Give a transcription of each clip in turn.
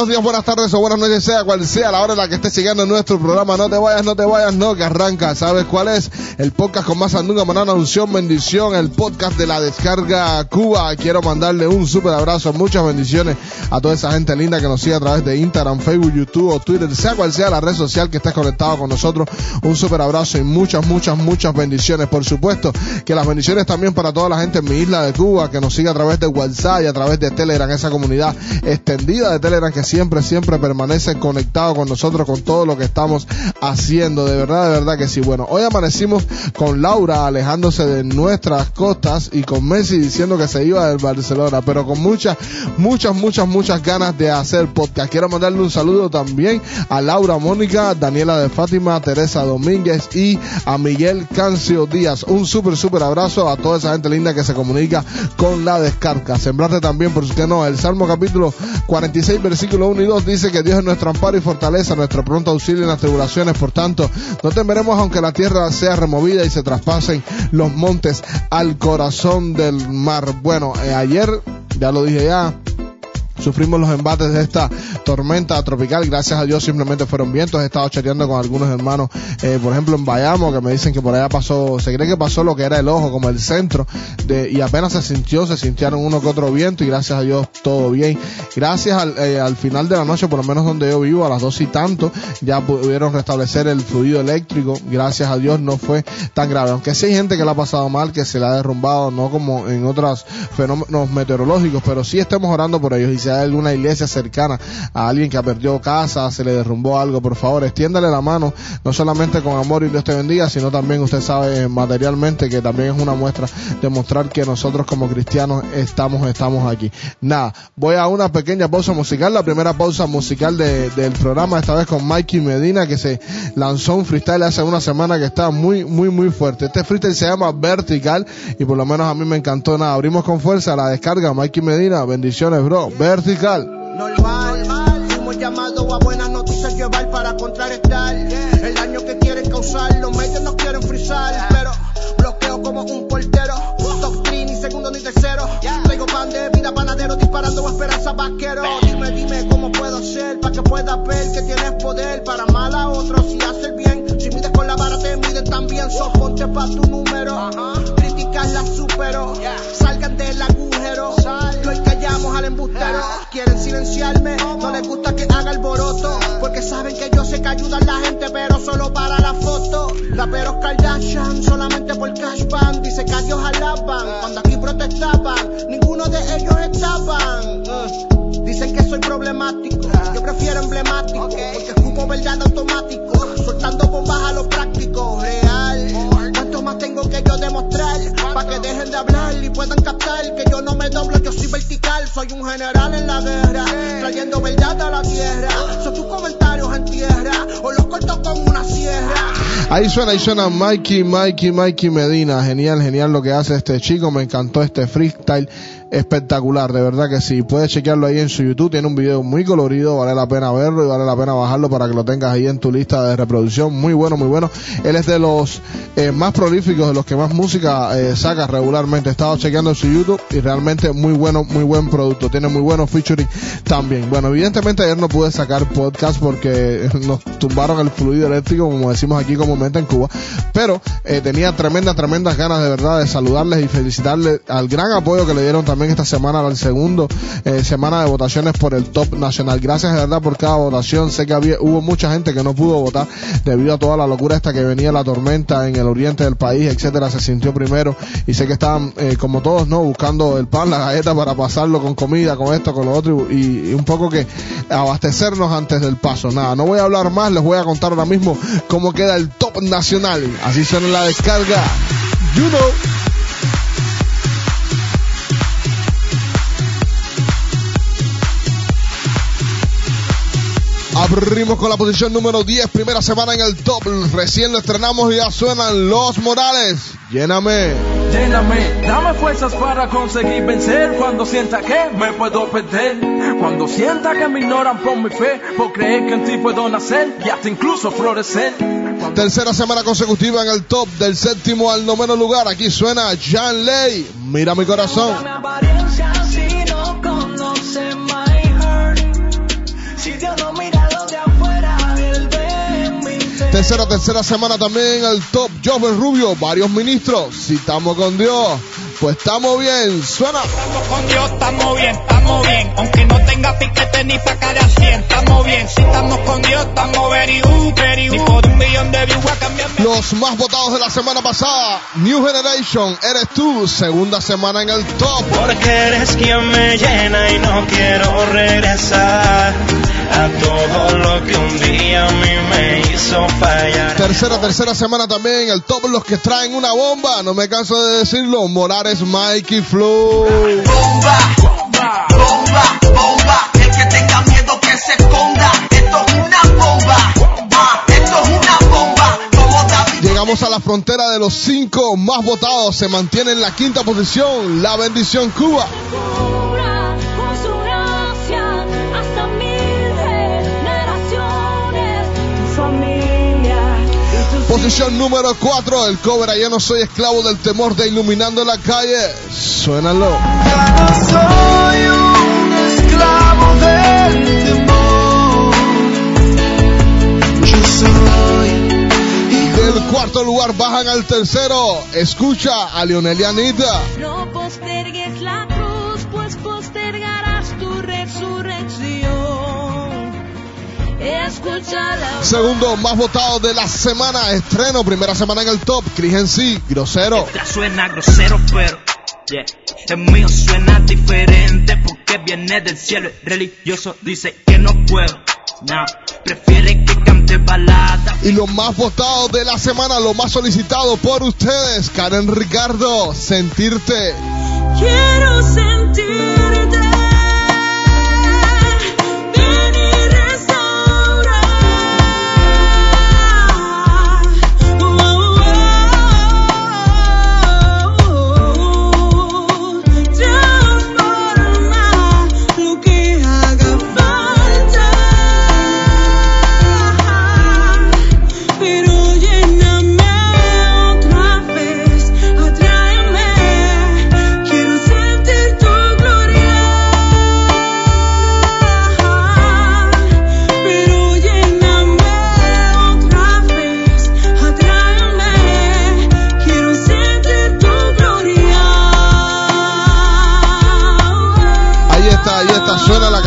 buenos días, buenas tardes o buenas noches, sea cual sea la hora en la que estés siguiendo nuestro programa. No te vayas, no te vayas, no, que arranca. ¿Sabes cuál es? El podcast con más andunga, manana, unción, bendición, el podcast de la descarga Cuba. Quiero mandarle un súper abrazo, muchas bendiciones a toda esa gente linda que nos sigue a través de Instagram, Facebook, YouTube o Twitter, sea cual sea la red social que estés conectado con nosotros. Un súper abrazo y muchas, muchas, muchas bendiciones. Por supuesto que las bendiciones también para toda la gente en mi isla de Cuba que nos sigue a través de WhatsApp y a través de Telegram, esa comunidad extendida de Telegram que siempre, siempre permanece conectado con nosotros, con todo lo que estamos haciendo. De verdad, de verdad que sí. Bueno, hoy amanecimos con Laura alejándose de nuestras costas y con Messi diciendo que se iba del Barcelona, pero con muchas, muchas, muchas, muchas ganas de hacer podcast. Quiero mandarle un saludo también a Laura Mónica, Daniela de Fátima, Teresa Domínguez y a Miguel Cancio Díaz. Un súper, súper abrazo a toda esa gente linda que se comunica con la descarga. Sembrarte también, por que no, el Salmo capítulo 46, versículo 1 y 2 dice que Dios es nuestro amparo y fortaleza, nuestro pronto auxilio en las tribulaciones. Por tanto, no temeremos aunque la tierra sea removida y se traspasen los montes al corazón del mar. Bueno, eh, ayer, ya lo dije ya, sufrimos los embates de esta tormenta tropical. Gracias a Dios simplemente fueron vientos. He estado chateando con algunos hermanos, eh, por ejemplo en Bayamo, que me dicen que por allá pasó, se cree que pasó lo que era el ojo, como el centro, de, y apenas se sintió, se sintieron uno que otro viento y gracias a Dios todo bien. Gracias al, eh, al final de la noche, por lo menos donde yo vivo, a las dos y tanto, ya pudieron restablecer el fluido eléctrico. Gracias a Dios no fue tan grave. Aunque sí hay gente que la ha pasado mal, que se la ha derrumbado, no como en otros fenómenos meteorológicos, pero sí estamos orando por ellos hay alguna iglesia cercana a alguien que ha perdido casa, se le derrumbó algo, por favor, extiéndale la mano, no solamente con amor y Dios te bendiga, sino también usted sabe materialmente que también es una muestra de mostrar que nosotros como cristianos estamos, estamos aquí. Nada, voy a una pequeña pausa musical, la primera pausa musical de, del programa, esta vez con Mikey Medina, que se lanzó un freestyle hace una semana que está muy, muy, muy fuerte. Este freestyle se llama Vertical y por lo menos a mí me encantó nada. Abrimos con fuerza la descarga, Mikey Medina, bendiciones, bro. Vertical. Normal, fuimos llamados a buenas noticias llevar para contrarrestar el daño que quieren causar. Los medios no quieren frizar, pero bloqueo como un portero. Top three, ni segundo ni tercero. Traigo pan de vida panadero disparando esperanza vaquero. Dime, dime cómo puedo hacer para que puedas ver que tienes poder para mal a otros y hacer bien. Si mides con la vara te miden también. So ponte pa' tu número. Críticas las supero. Salgan del agujero. Quieren silenciarme, no les gusta que haga alboroto. Porque saben que yo sé que ayudan la gente, pero solo para la foto. Raperos Kardashian, solamente por cash ban. Dice que Dios alaban. Cuando aquí protestaban, ninguno de ellos estaban. Dicen que soy problemático, yo prefiero emblemático. Porque escupo verdad automático, soltando bombas a lo práctico. ¿Cuánto más tengo que yo demostrar? Para que dejen de hablar y puedan captar que yo no me doblo, yo soy vertical. Soy un general en la guerra, trayendo verdad a la tierra. Son tus comentarios en tierra, o los corto con una sierra. Ahí suena, ahí suena Mikey, Mikey, Mikey Medina. Genial, genial lo que hace este chico. Me encantó este freestyle espectacular, de verdad que sí. Puedes chequearlo ahí en su YouTube, tiene un video muy colorido, vale la pena verlo y vale la pena bajarlo para que lo tengas ahí en tu lista de reproducción. Muy bueno, muy bueno. Él es de los eh, más prolíficos, de los que más música eh, saca regularmente. He estado chequeando su YouTube y realmente muy bueno, muy buen producto. Tiene muy buenos featuring también. Bueno, evidentemente ayer no pude sacar podcast porque nos tumbaron el fluido eléctrico, como decimos aquí comúnmente en Cuba, pero eh, tenía tremendas, tremendas ganas de verdad de saludarles y felicitarles al gran apoyo que le dieron también esta semana al segundo eh, semana de votaciones por el top nacional. Gracias de verdad por cada votación. Sé que había, hubo mucha gente que no pudo votar debido a toda la locura esta que venía la tormenta en el oriente del país, etcétera. Se sintió primero y sé que estaban eh, como todos, no, buscando el pan, la galleta para pasarlo con comida, con esto, con lo otro y, y un poco que abastecernos antes del paso. Nada, no voy a hablar más, les voy a contar ahora mismo cómo queda el top nacional. Así suena la descarga. You know. Abrimos con la posición número 10, primera semana en el top. Recién lo estrenamos y ya suenan Los Morales. Lléname. Lléname, dame fuerzas para conseguir vencer cuando sienta que me puedo perder. Cuando sienta que me ignoran por mi fe, por creer que en ti puedo nacer y hasta incluso florecer. Tercera semana consecutiva en el top, del séptimo al noveno lugar. Aquí suena Jan Ley. Mira mi corazón. Tercera, tercera semana también el top Joven Rubio, varios ministros. Si estamos con Dios, pues estamos bien. Suena. Estamos con Dios, estamos bien, estamos bien. Aunque no tenga piquete ni pa' cada 100, estamos bien. Si estamos con Dios, estamos very good, very good. Ni por un millón de views a. Los más votados de la semana pasada, New Generation, eres tú, segunda semana en el top. Porque eres quien me llena y no quiero regresar a todo lo que un día a mí me hizo fallar. Tercera, tercera semana también en el top, los que traen una bomba, no me canso de decirlo, Morales, Mikey, Flow. Bomba, bomba, bomba. El que tenga miedo que se esconda. Esto es una bomba. Ah, esto es una bomba. Como David. Llegamos a la frontera de los cinco más votados, se mantiene en la quinta posición, la bendición Cuba. Posición número 4, el cover Ya no soy esclavo del temor de iluminando la calle. Suénalo. soy Del cuarto lugar bajan al tercero. Escucha a Lionel y Anita. No postergues la cruz, pues postergarás tu resurrección. Escucha la Segundo más votado de la semana. Estreno, primera semana en el top. Chris en sí, grosero. Ya suena grosero, pero yeah. el mío suena diferente porque viene del cielo. El religioso dice que no puedo. No, prefiere que balada. Y lo más votado de la semana, lo más solicitado por ustedes. Karen Ricardo, sentirte. Quiero sentirte.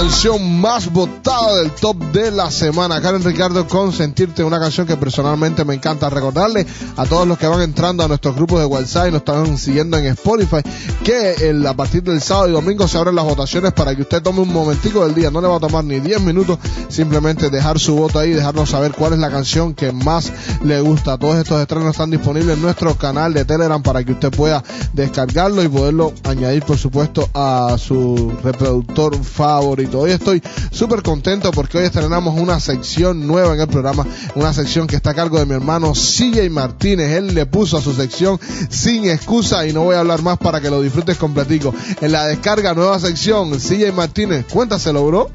Canción más votada del top de la semana. Karen Ricardo con Sentirte, una canción que personalmente me encanta recordarle a todos los que van entrando a nuestros grupos de WhatsApp y nos están siguiendo en Spotify, que a partir del sábado y domingo se abren las votaciones para que usted tome un momentico del día, no le va a tomar ni 10 minutos, simplemente dejar su voto ahí, dejarnos saber cuál es la canción que más le gusta. Todos estos estrenos están disponibles en nuestro canal de Telegram para que usted pueda descargarlo y poderlo añadir, por supuesto, a su reproductor favorito. Hoy estoy súper contento porque hoy estrenamos una sección nueva en el programa, una sección que está a cargo de mi hermano CJ Martínez. Él le puso a su sección sin excusa y no voy a hablar más para que lo disfrutes completico. En la descarga, nueva sección, CJ Martínez, cuéntaselo, bro.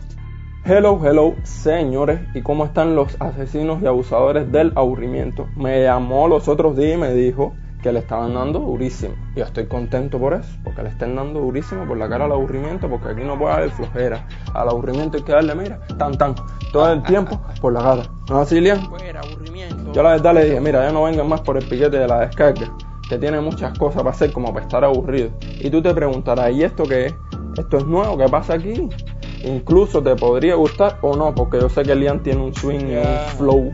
Hello, hello, señores, ¿y cómo están los asesinos y abusadores del aburrimiento? Me llamó los otros días y me dijo que le estaban dando durísimo. Y yo estoy contento por eso, porque le estén dando durísimo por la cara al aburrimiento, porque aquí no puede haber flojera. Al aburrimiento hay que darle, mira, tan tan, todo el tiempo por la cara. ¿No así, Lian? Yo la verdad le dije, mira, ya no vengan más por el piquete de la descarga, que tiene muchas cosas para hacer como para estar aburrido. Y tú te preguntarás, ¿y esto qué es? ¿Esto es nuevo? ¿Qué pasa aquí? Incluso te podría gustar o no, porque yo sé que Lian tiene un swing y un flow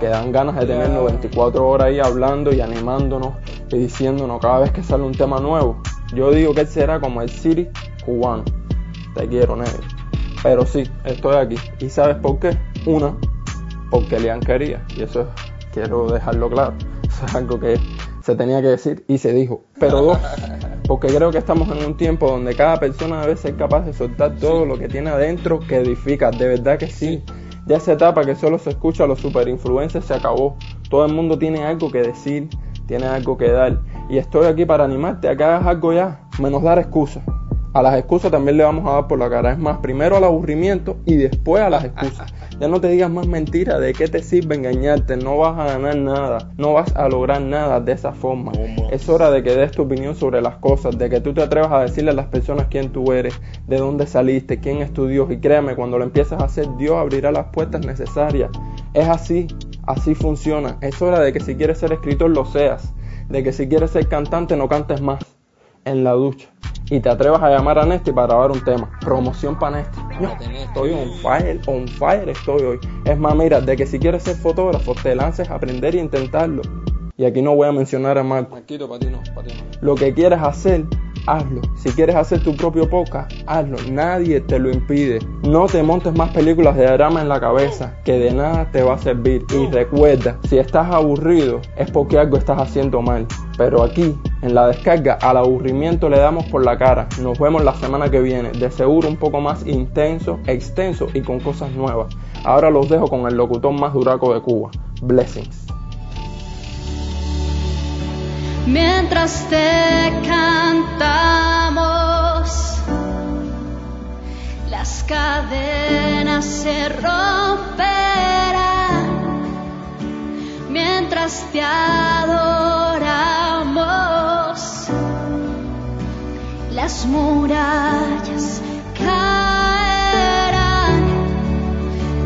que dan ganas de tenernos 24 horas ahí hablando y animándonos y diciéndonos cada vez que sale un tema nuevo. Yo digo que él será como el City cubano. Te quiero, negro. Pero sí, estoy aquí. ¿Y sabes por qué? Una, porque Lian quería. Y eso es- quiero dejarlo claro. Eso es algo que se tenía que decir y se dijo. Pero dos, porque creo que estamos en un tiempo donde cada persona debe ser capaz de soltar todo lo que tiene adentro que edifica. De verdad que sí. Ya esa etapa que solo se escucha a los super influencers se acabó. Todo el mundo tiene algo que decir, tiene algo que dar. Y estoy aquí para animarte a que hagas algo ya, menos dar excusas. A las excusas también le vamos a dar por la cara. Es más, primero al aburrimiento y después a las excusas. Ya no te digas más mentiras. ¿De qué te sirve engañarte? No vas a ganar nada. No vas a lograr nada de esa forma. Es hora de que des tu opinión sobre las cosas. De que tú te atrevas a decirle a las personas quién tú eres, de dónde saliste, quién es tu Dios. Y créeme, cuando lo empiezas a hacer, Dios abrirá las puertas necesarias. Es así. Así funciona. Es hora de que si quieres ser escritor lo seas. De que si quieres ser cantante no cantes más en la ducha. Y te atrevas a llamar a Nesty para grabar un tema. Promoción para Nesty. No, estoy on fire, on fire estoy hoy. Es más, mira, de que si quieres ser fotógrafo, te lances a aprender e intentarlo. Y aquí no voy a mencionar a Marco. Marquito, para ti no, para ti no. Lo que quieras hacer, hazlo. Si quieres hacer tu propio podcast, hazlo. Nadie te lo impide. No te montes más películas de drama en la cabeza, que de nada te va a servir. Y recuerda, si estás aburrido, es porque algo estás haciendo mal. Pero aquí, en la descarga, al aburrimiento le damos por la cara. Nos vemos la semana que viene. De seguro un poco más intenso, extenso y con cosas nuevas. Ahora los dejo con el locutor más duraco de Cuba. Blessings. Mientras te cadenas se romperán. Mientras te adoramos, las murallas caerán.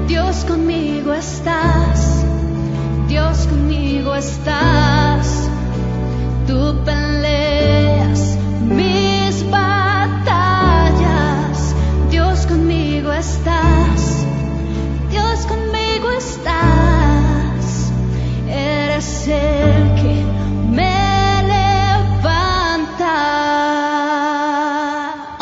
Dios conmigo estás, Dios conmigo estás. Tú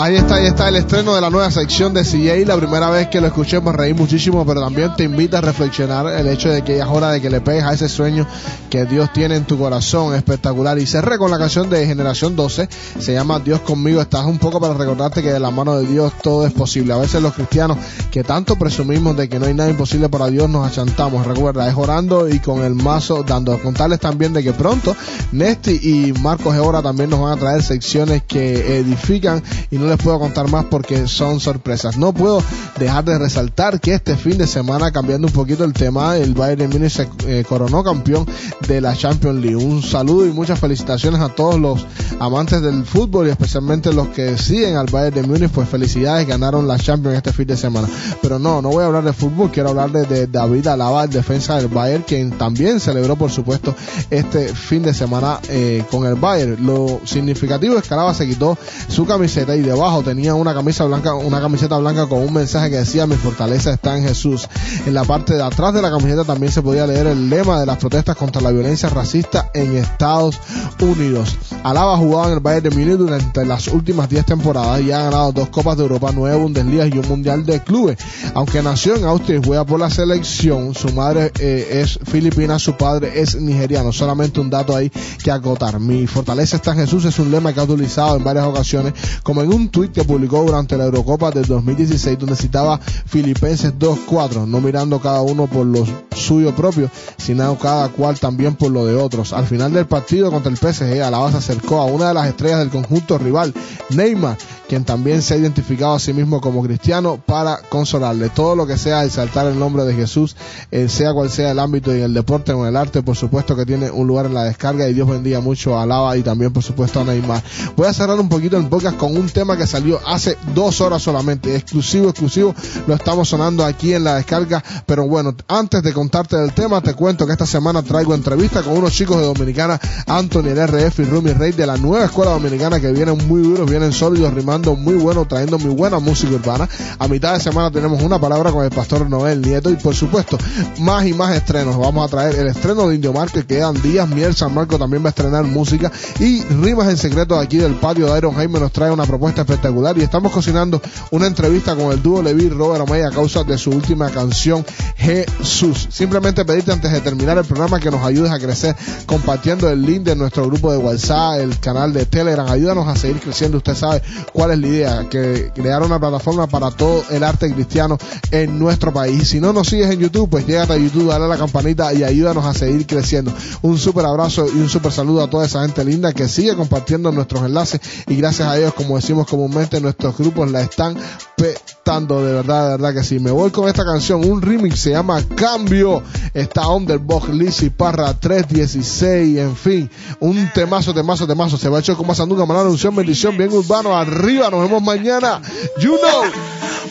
ayay Ahí está, el estreno de la nueva sección de CJ. La primera vez que lo escuché me reí muchísimo, pero también te invita a reflexionar el hecho de que ya es hora de que le pegues a ese sueño que Dios tiene en tu corazón. Espectacular. Y cerré con la canción de Generación 12. Se llama Dios conmigo. Estás un poco para recordarte que de la mano de Dios todo es posible. A veces los cristianos que tanto presumimos de que no hay nada imposible para Dios nos achantamos. Recuerda, es orando y con el mazo dando. Contarles también de que pronto Nesti y Marcos Eora también nos van a traer secciones que edifican y no les puedo contar más porque son sorpresas. No puedo dejar de resaltar que este fin de semana, cambiando un poquito el tema, el Bayern Múnich se eh, coronó campeón de la Champions League. Un saludo y muchas felicitaciones a todos los amantes del fútbol y especialmente los que siguen al Bayern de Múnich, pues felicidades, ganaron la Champions este fin de semana. Pero no, no voy a hablar de fútbol, quiero hablar de, de David Alaba, el defensa del Bayern, quien también celebró, por supuesto, este fin de semana eh, con el Bayern. Lo significativo es que Alaba se quitó su camiseta y debajo tenía una camisa blanca, una camiseta blanca con un mensaje que decía mi fortaleza está en Jesús. En la parte de atrás de la camiseta también se podía leer el lema de las protestas contra la violencia racista en Estados Unidos. Alaba ha jugado en el Bayern de Múnich durante las últimas 10 temporadas y ha ganado dos Copas de Europa, nueve Bundesliga y un Mundial de Clubes. Aunque nació en Austria y juega por la selección, su madre eh, es filipina, su padre es nigeriano. Solamente un dato ahí que acotar. Mi fortaleza está en Jesús es un lema que ha utilizado en varias ocasiones, como en un tuit que publicó durante la Eurocopa del 2016, donde citaba Filipenses 2.4, no mirando cada uno por lo suyo propio, sino cada cual también por lo de otros. Al final del partido contra el PSG, Alaba se acercó a una de las estrellas del conjunto rival, Neymar, quien también se ha identificado a sí mismo como cristiano para consolarle. Todo lo que sea exaltar el nombre de Jesús, eh, sea cual sea el ámbito y el deporte o en el arte, por supuesto que tiene un lugar en la descarga y Dios bendiga mucho a Alaba y también por supuesto a Neymar. Voy a cerrar un poquito el podcast con un tema que salió hace dos horas solamente, exclusivo, exclusivo, lo estamos sonando aquí en la descarga, pero bueno, antes de contarte del tema, te cuento que esta semana traigo entrevista con unos chicos de Dominicana, Anthony, el RF y Rumi Rey de la nueva escuela dominicana que vienen muy duros, vienen sólidos, rimando muy bueno, trayendo muy buena música urbana. A mitad de semana tenemos una palabra con el pastor Noel Nieto y por supuesto más y más estrenos. Vamos a traer el estreno de Indio Mar que quedan días. Miel San Marco también va a estrenar música y Rimas en Secreto de aquí del patio de Iron Jaime nos trae una propuesta espectacular y estamos cocinando una entrevista con el dúo Levi Robert Amaya a causa de su última canción Jesús. Simplemente pedirte antes de terminar el programa que nos ayudes a crecer compartiendo el link de nuestro grupo de WhatsApp, el canal de Telegram. Ayúdanos a seguir creciendo. Usted sabe cuál es la idea, que crear una plataforma para todo el arte cristiano en nuestro país. Si no nos sigues en YouTube, pues llégate a YouTube, dale a la campanita y ayúdanos a seguir creciendo. Un súper abrazo y un súper saludo a toda esa gente linda que sigue compartiendo nuestros enlaces y gracias a ellos, como decimos comúnmente, nuestros grupos la están petando de verdad, de verdad que sí. Me voy con esta canción, un remix, se llama Cambio. Está Underbox, Lizzy Parra 316, en fin, un temazo, temazo, temazo. Se va a echar con más Sandunga, Manana, unción, bendición, bien urbano, arriba, nos vemos mañana. You know.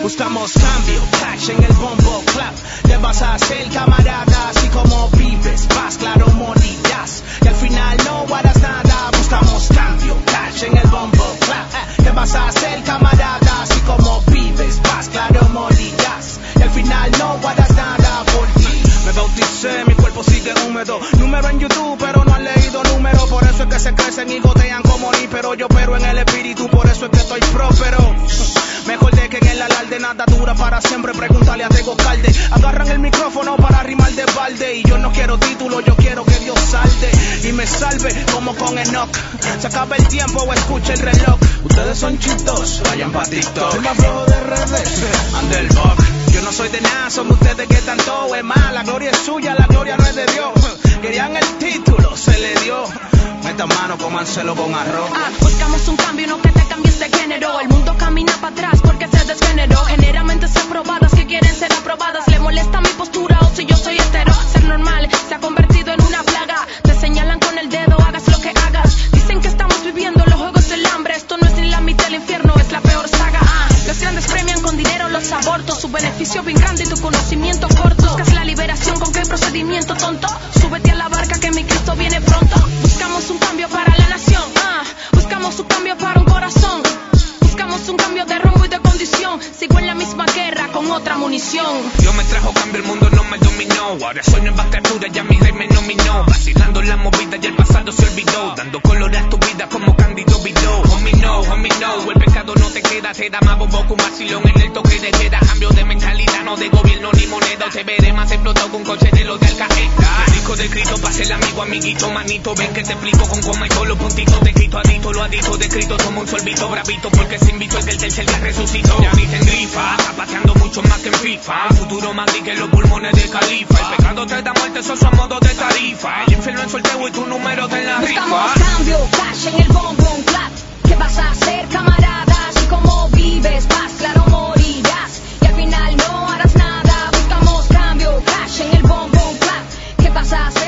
Buscamos cambio, en el bombo clap. Te vas a camarada, así como vives, vas, claro. Y al final no nada. Buscamos cambio, cash en el bombo Te vas a hacer camarada, así como vives, vas, claro, morirás. Y al final no harás nada por ti. Me bauticé, mi cuerpo sigue húmedo. Número en YouTube, pero no han leído número. Por eso es que se crecen y gotean como ni, pero yo pero en el espíritu, por eso es que estoy próspero. Mejor de que en el alarde nada dura para siempre. Pregúntale a Tego Calde. Agarran el micrófono para rimar de balde. Y yo no quiero título, yo quiero que Dios salde y me salve como con Enoch. Se acaba el tiempo o escucha el reloj. Ustedes son chitos, vayan pa' TikTok. El más flojo de redes, Underdog. Yo no soy de nada, son ustedes que tanto es más. La gloria es suya, la gloria no es de Dios. Querían el título, se le dio. Metan mano, cómanselo con arroz. Ah, buscamos un cambio, no que te cambies de género. El mundo camina para atrás porque se desgeneró. Generalmente se aprobadas que quieren ser aprobadas. Le molesta mi postura o si yo soy hetero. Ser normal se ha convertido en una beneficio bien grande y tu conocimiento corto. Buscas la liberación con qué procedimiento tonto. Súbete a la amiguito, manito, ven que te explico con coma y con los puntitos. Te quito adito, lo adito, descrito, como un sorbito bravito, porque se invito el que el tercer día resucitó. Ya viste en grifa, está paseando mucho más que en FIFA. El futuro más que los pulmones de califa. El pecado te da muerte, eso son modo de tarifa. El infierno en sorteo y tu número te en la rifa. Estamos cambio, cash en el bombón clap. ¿Qué vas a hacer, camarada? Si como vives, paz, claro morirás. Y al final no harás nada. Buscamos cambio, cash en el bombón clap. ¿Qué vas a hacer?